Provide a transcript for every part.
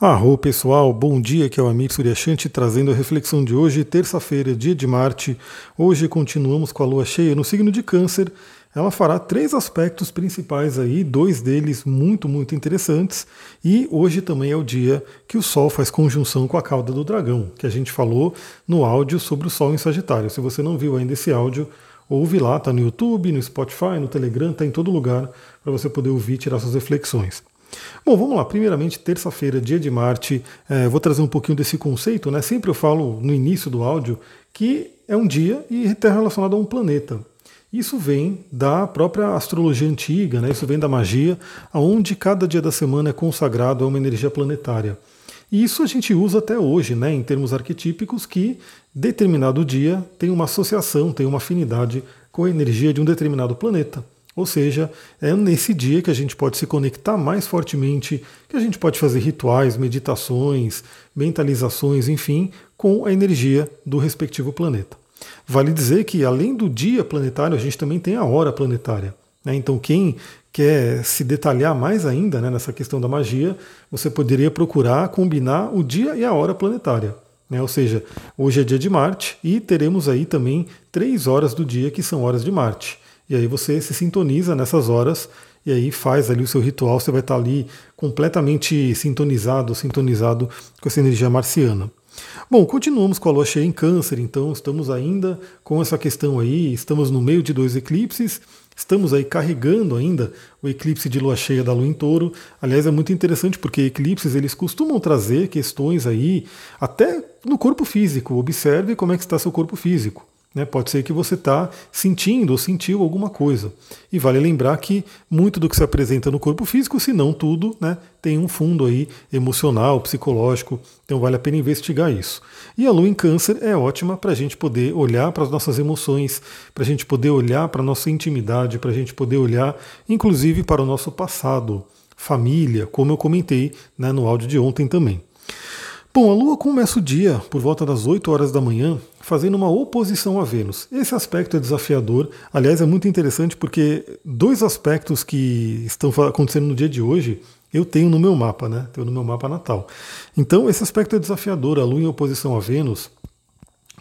Arro pessoal, bom dia, que é o Amir Suryashanti trazendo a reflexão de hoje, terça-feira, dia de Marte. Hoje continuamos com a lua cheia no signo de Câncer. Ela fará três aspectos principais aí, dois deles muito, muito interessantes. E hoje também é o dia que o Sol faz conjunção com a cauda do dragão, que a gente falou no áudio sobre o Sol em Sagitário. Se você não viu ainda esse áudio, ouve lá, tá no YouTube, no Spotify, no Telegram, tá em todo lugar para você poder ouvir e tirar suas reflexões. Bom, vamos lá. Primeiramente, terça-feira, dia de Marte. É, vou trazer um pouquinho desse conceito, né? Sempre eu falo no início do áudio que é um dia e está relacionado a um planeta. Isso vem da própria astrologia antiga, né? isso vem da magia, onde cada dia da semana é consagrado a uma energia planetária. E isso a gente usa até hoje, né, em termos arquetípicos, que determinado dia tem uma associação, tem uma afinidade com a energia de um determinado planeta. Ou seja, é nesse dia que a gente pode se conectar mais fortemente, que a gente pode fazer rituais, meditações, mentalizações, enfim, com a energia do respectivo planeta. Vale dizer que além do dia planetário, a gente também tem a hora planetária. Né? Então, quem quer se detalhar mais ainda né, nessa questão da magia, você poderia procurar combinar o dia e a hora planetária. Né? Ou seja, hoje é dia de Marte e teremos aí também três horas do dia que são horas de Marte. E aí você se sintoniza nessas horas e aí faz ali o seu ritual, você vai estar ali completamente sintonizado, sintonizado com essa energia marciana. Bom, continuamos com a lua cheia em câncer, então estamos ainda com essa questão aí, estamos no meio de dois eclipses, estamos aí carregando ainda o eclipse de lua cheia da lua em touro. Aliás, é muito interessante porque eclipses eles costumam trazer questões aí até no corpo físico. Observe como é que está seu corpo físico. Né? Pode ser que você está sentindo ou sentiu alguma coisa. E vale lembrar que muito do que se apresenta no corpo físico, se não tudo, né, tem um fundo aí emocional, psicológico. Então vale a pena investigar isso. E a lua em câncer é ótima para a gente poder olhar para as nossas emoções, para a gente poder olhar para a nossa intimidade, para a gente poder olhar, inclusive, para o nosso passado, família, como eu comentei né, no áudio de ontem também. Bom, a Lua começa o dia por volta das 8 horas da manhã, fazendo uma oposição a Vênus. Esse aspecto é desafiador. Aliás, é muito interessante porque dois aspectos que estão acontecendo no dia de hoje eu tenho no meu mapa, né? Tenho no meu mapa natal. Então, esse aspecto é desafiador, a Lua em oposição a Vênus,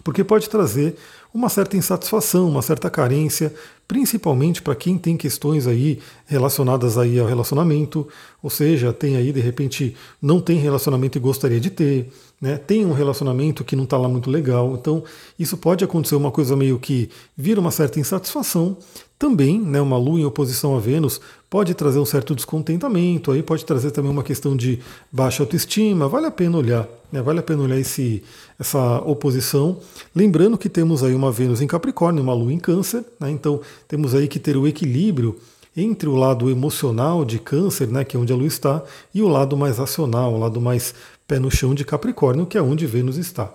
porque pode trazer uma certa insatisfação, uma certa carência, principalmente para quem tem questões aí relacionadas aí ao relacionamento, ou seja, tem aí de repente não tem relacionamento e gostaria de ter, né? Tem um relacionamento que não está lá muito legal, então isso pode acontecer uma coisa meio que vira uma certa insatisfação. Também, né, uma Lua em oposição a Vênus pode trazer um certo descontentamento, aí pode trazer também uma questão de baixa autoestima. Vale a pena olhar, né? Vale a pena olhar esse, essa oposição. Lembrando que temos aí uma Vênus em Capricórnio, uma Lua em Câncer, né? Então temos aí que ter o equilíbrio entre o lado emocional de Câncer, né, que é onde a Lua está, e o lado mais racional, o lado mais pé no chão de Capricórnio, que é onde Vênus está.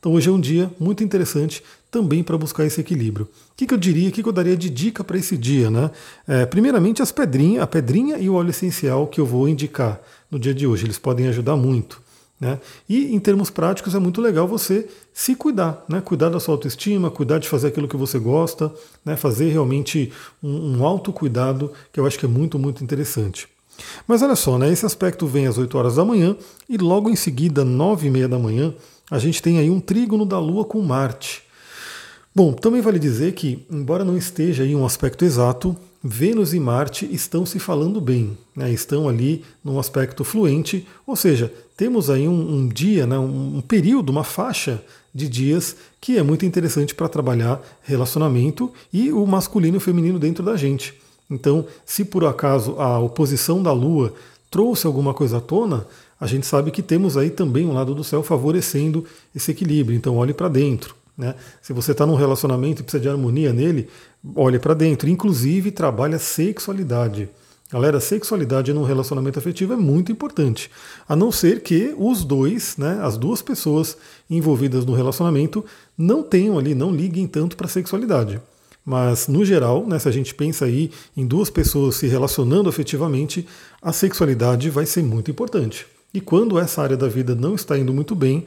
Então hoje é um dia muito interessante também para buscar esse equilíbrio. O que, que eu diria, o que, que eu daria de dica para esse dia? Né? É, primeiramente as pedrinhas, a pedrinha e o óleo essencial que eu vou indicar no dia de hoje. Eles podem ajudar muito. Né? E em termos práticos é muito legal você se cuidar, né? cuidar da sua autoestima, cuidar de fazer aquilo que você gosta, né? fazer realmente um, um autocuidado que eu acho que é muito, muito interessante. Mas olha só, né? esse aspecto vem às 8 horas da manhã e logo em seguida, 9 e meia da manhã, a gente tem aí um trígono da Lua com Marte. Bom, também vale dizer que, embora não esteja aí um aspecto exato, Vênus e Marte estão se falando bem, né? estão ali num aspecto fluente, ou seja, temos aí um, um dia, né? um, um período, uma faixa de dias que é muito interessante para trabalhar relacionamento e o masculino e o feminino dentro da gente. Então, se por acaso a oposição da Lua trouxe alguma coisa à tona, a gente sabe que temos aí também um lado do céu favorecendo esse equilíbrio. Então, olhe para dentro. Né? Se você está num relacionamento e precisa de harmonia nele, olhe para dentro. Inclusive, trabalhe a sexualidade. Galera, sexualidade num relacionamento afetivo é muito importante. A não ser que os dois, né, as duas pessoas envolvidas no relacionamento, não tenham ali, não liguem tanto para a sexualidade. Mas, no geral, né, se a gente pensa aí em duas pessoas se relacionando afetivamente, a sexualidade vai ser muito importante. E quando essa área da vida não está indo muito bem,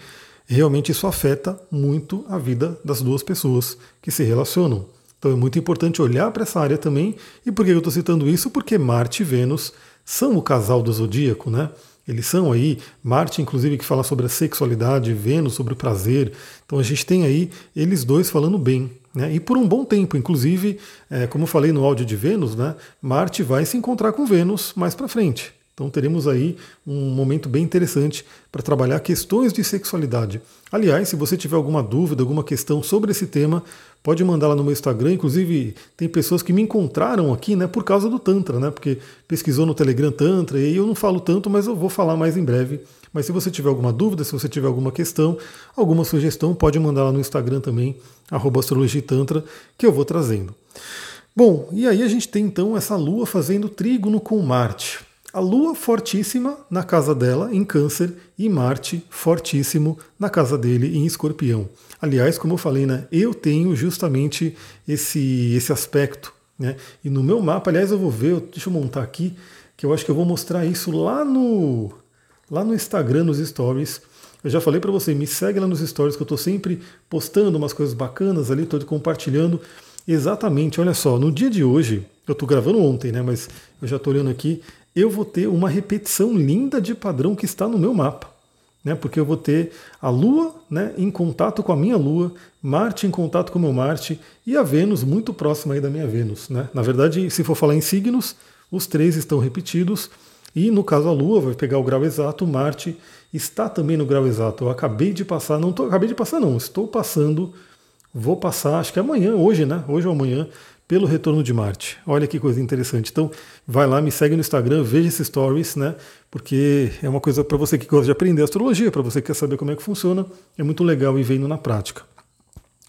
realmente isso afeta muito a vida das duas pessoas que se relacionam. Então é muito importante olhar para essa área também. E por que eu estou citando isso? Porque Marte e Vênus são o casal do zodíaco, né? Eles são aí, Marte, inclusive, que fala sobre a sexualidade, Vênus sobre o prazer. Então a gente tem aí eles dois falando bem. Né? E por um bom tempo, inclusive, é, como eu falei no áudio de Vênus, né, Marte vai se encontrar com Vênus mais para frente. Então teremos aí um momento bem interessante para trabalhar questões de sexualidade. Aliás, se você tiver alguma dúvida, alguma questão sobre esse tema, pode mandar lá no meu Instagram. Inclusive, tem pessoas que me encontraram aqui né, por causa do Tantra, né? Porque pesquisou no Telegram Tantra, e eu não falo tanto, mas eu vou falar mais em breve. Mas se você tiver alguma dúvida, se você tiver alguma questão, alguma sugestão, pode mandar lá no Instagram também, astrologitantra, que eu vou trazendo. Bom, e aí a gente tem então essa lua fazendo trígono com Marte. A Lua fortíssima na casa dela, em Câncer, e Marte fortíssimo na casa dele, em Escorpião. Aliás, como eu falei, né, eu tenho justamente esse, esse aspecto. Né? E no meu mapa, aliás, eu vou ver, deixa eu montar aqui, que eu acho que eu vou mostrar isso lá no, lá no Instagram, nos stories. Eu já falei para você, me segue lá nos stories, que eu estou sempre postando umas coisas bacanas ali, estou compartilhando. Exatamente, olha só, no dia de hoje, eu estou gravando ontem, né? Mas eu já estou olhando aqui eu vou ter uma repetição linda de padrão que está no meu mapa. Né, porque eu vou ter a Lua né, em contato com a minha Lua, Marte em contato com o meu Marte e a Vênus muito próxima aí da minha Vênus. Né? Na verdade, se for falar em signos, os três estão repetidos e no caso a Lua vai pegar o grau exato, Marte está também no grau exato. Eu acabei de passar, não tô, acabei de passar não, estou passando, vou passar, acho que é amanhã, hoje, né? Hoje ou amanhã, pelo retorno de Marte. Olha que coisa interessante. Então, vai lá, me segue no Instagram, veja esses stories, né? Porque é uma coisa para você que gosta de aprender astrologia, para você que quer saber como é que funciona, é muito legal e vendo na prática.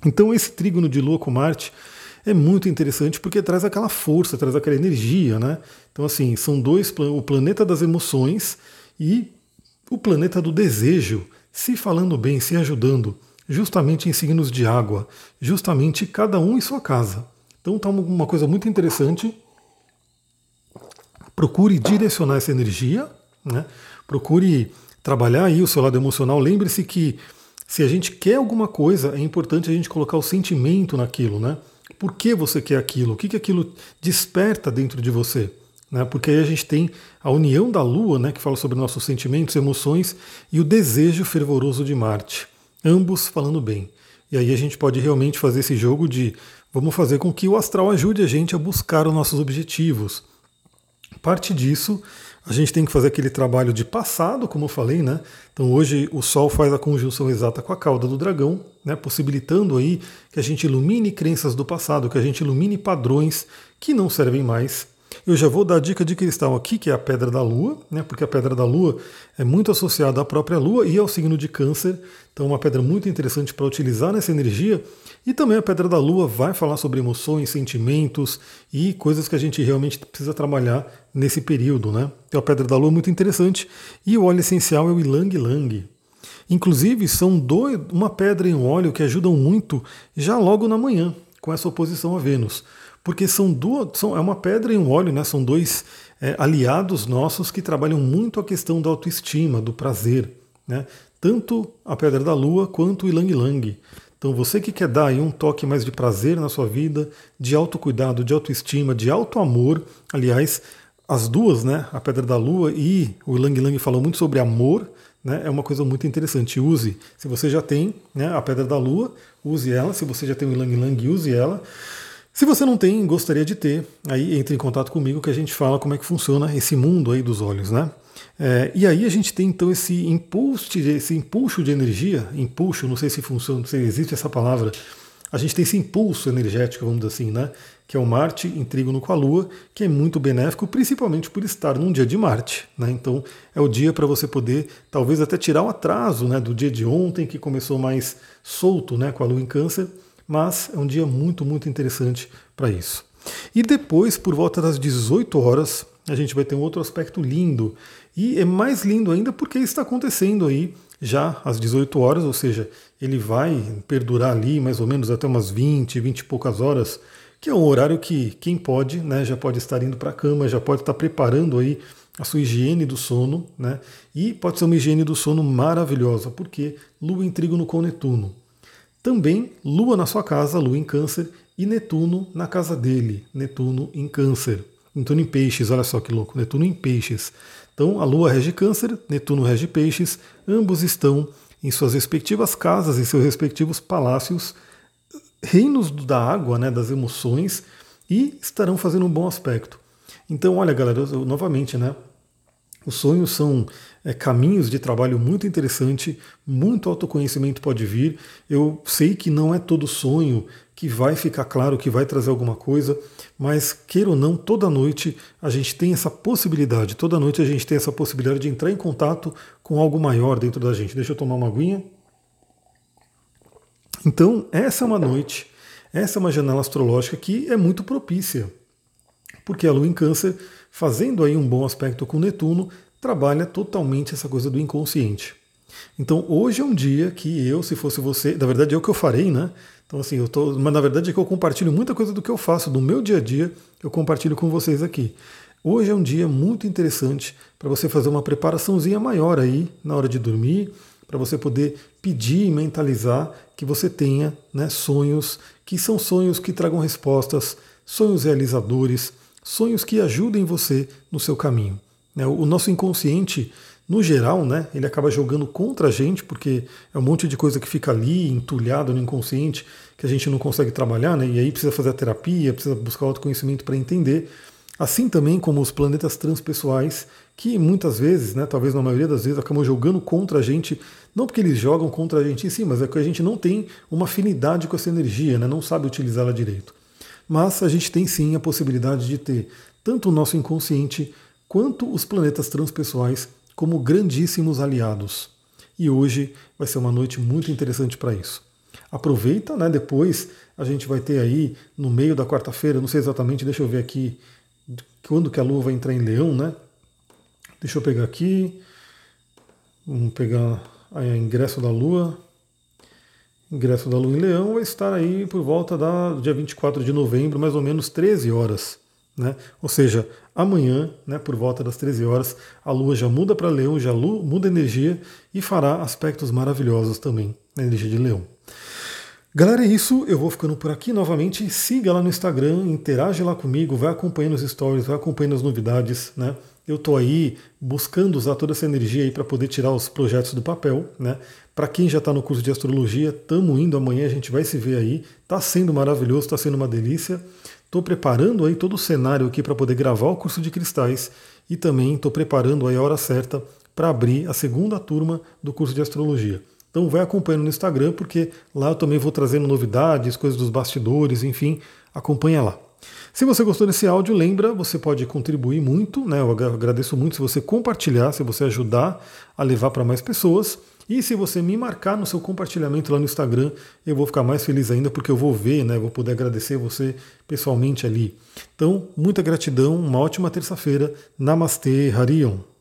Então, esse trígono de Lua com Marte é muito interessante porque traz aquela força, traz aquela energia, né? Então, assim, são dois, o planeta das emoções e o planeta do desejo, se falando bem, se ajudando, justamente em signos de água, justamente cada um em sua casa. Então está uma coisa muito interessante. Procure direcionar essa energia, né? procure trabalhar aí o seu lado emocional. Lembre-se que se a gente quer alguma coisa, é importante a gente colocar o sentimento naquilo, né? Por que você quer aquilo? O que, que aquilo desperta dentro de você? Né? Porque aí a gente tem a união da Lua, né, que fala sobre nossos sentimentos, emoções, e o desejo fervoroso de Marte. Ambos falando bem. E aí a gente pode realmente fazer esse jogo de Vamos fazer com que o astral ajude a gente a buscar os nossos objetivos. Parte disso, a gente tem que fazer aquele trabalho de passado, como eu falei, né? Então hoje o Sol faz a conjunção exata com a cauda do dragão, né? possibilitando aí que a gente ilumine crenças do passado, que a gente ilumine padrões que não servem mais eu já vou dar a dica de cristal aqui, que é a pedra da lua, né? porque a pedra da lua é muito associada à própria lua e ao signo de câncer. Então, é uma pedra muito interessante para utilizar nessa energia. E também a pedra da lua vai falar sobre emoções, sentimentos e coisas que a gente realmente precisa trabalhar nesse período. Né? Então, a pedra da lua é muito interessante. E o óleo essencial é o Ilang Lang. Inclusive, são dois, uma pedra e um óleo que ajudam muito já logo na manhã, com essa oposição a Vênus porque são duas, são, é uma pedra e um óleo, né? São dois é, aliados nossos que trabalham muito a questão da autoestima, do prazer, né? Tanto a pedra da lua quanto o ilang lang. Então você que quer dar aí um toque mais de prazer na sua vida, de autocuidado, de autoestima, de auto-amor, aliás, as duas, né? A pedra da lua e o ilang lang falam muito sobre amor, né, é uma coisa muito interessante. Use, se você já tem né, a Pedra da Lua, use ela. Se você já tem o Ilang Lang, use ela. Se você não tem, gostaria de ter, aí entre em contato comigo que a gente fala como é que funciona esse mundo aí dos olhos, né? É, e aí a gente tem então esse impulso, esse impulso de energia, impulso, não sei se funciona, se existe essa palavra, a gente tem esse impulso energético, vamos dizer assim, né? Que é o Marte em trígono com a Lua, que é muito benéfico, principalmente por estar num dia de Marte. Né? Então é o dia para você poder, talvez até tirar o atraso né, do dia de ontem, que começou mais solto né, com a Lua em Câncer, mas é um dia muito, muito interessante para isso. E depois, por volta das 18 horas, a gente vai ter um outro aspecto lindo. E é mais lindo ainda porque está acontecendo aí já às 18 horas, ou seja, ele vai perdurar ali mais ou menos até umas 20, 20 e poucas horas, que é um horário que quem pode, né, já pode estar indo para a cama, já pode estar preparando aí a sua higiene do sono, né? E pode ser uma higiene do sono maravilhosa, porque Lua em trígono com Netuno. Também Lua na sua casa, Lua em Câncer, e Netuno na casa dele, Netuno em Câncer. Netuno em peixes, olha só que louco, Netuno em peixes. Então a Lua rege câncer, Netuno rege peixes, ambos estão em suas respectivas casas, em seus respectivos palácios, reinos da água, né, das emoções, e estarão fazendo um bom aspecto. Então, olha, galera, eu, novamente, né? Os sonhos são é, caminhos de trabalho muito interessante, muito autoconhecimento pode vir. Eu sei que não é todo sonho que vai ficar claro, que vai trazer alguma coisa, mas queira ou não, toda noite a gente tem essa possibilidade, toda noite a gente tem essa possibilidade de entrar em contato com algo maior dentro da gente. Deixa eu tomar uma aguinha. Então, essa é uma noite, essa é uma janela astrológica que é muito propícia, porque a Lua em Câncer, fazendo aí um bom aspecto com Netuno, trabalha totalmente essa coisa do inconsciente. Então hoje é um dia que eu, se fosse você, na verdade é o que eu farei, né? Então assim, eu tô, mas na verdade é que eu compartilho muita coisa do que eu faço, do meu dia a dia, eu compartilho com vocês aqui. Hoje é um dia muito interessante para você fazer uma preparaçãozinha maior aí na hora de dormir, para você poder pedir e mentalizar que você tenha né, sonhos que são sonhos que tragam respostas, sonhos realizadores, sonhos que ajudem você no seu caminho. Né? O nosso inconsciente, no geral, né, ele acaba jogando contra a gente, porque é um monte de coisa que fica ali, entulhado no inconsciente, que a gente não consegue trabalhar, né, e aí precisa fazer a terapia, precisa buscar autoconhecimento para entender. Assim também como os planetas transpessoais, que muitas vezes, né, talvez na maioria das vezes, acabam jogando contra a gente, não porque eles jogam contra a gente em si, mas é que a gente não tem uma afinidade com essa energia, né, não sabe utilizá-la direito. Mas a gente tem sim a possibilidade de ter tanto o nosso inconsciente quanto os planetas transpessoais como grandíssimos aliados. E hoje vai ser uma noite muito interessante para isso. Aproveita, né? Depois a gente vai ter aí no meio da quarta-feira, não sei exatamente, deixa eu ver aqui quando que a Lua vai entrar em Leão, né? Deixa eu pegar aqui. Vamos pegar o ingresso da Lua. Ingresso da Lua em Leão vai estar aí por volta do dia 24 de novembro, mais ou menos 13 horas. Né? Ou seja, amanhã, né, por volta das 13 horas, a Lua já muda para Leão, já muda energia e fará aspectos maravilhosos também na energia de Leão. Galera, é isso. Eu vou ficando por aqui novamente. Siga lá no Instagram, interage lá comigo, vai acompanhando os stories, vai acompanhando as novidades, né? Eu estou aí buscando usar toda essa energia aí para poder tirar os projetos do papel, né? Para quem já está no curso de astrologia, estamos indo amanhã, a gente vai se ver aí. Tá sendo maravilhoso, está sendo uma delícia. Estou preparando aí todo o cenário aqui para poder gravar o curso de cristais e também estou preparando aí a hora certa para abrir a segunda turma do curso de astrologia. Então vai acompanhando no Instagram, porque lá eu também vou trazendo novidades, coisas dos bastidores, enfim, acompanha lá. Se você gostou desse áudio, lembra, você pode contribuir muito, né? Eu agradeço muito se você compartilhar, se você ajudar a levar para mais pessoas. E se você me marcar no seu compartilhamento lá no Instagram, eu vou ficar mais feliz ainda porque eu vou ver, né? Vou poder agradecer você pessoalmente ali. Então, muita gratidão, uma ótima terça-feira. Namastê, Harion.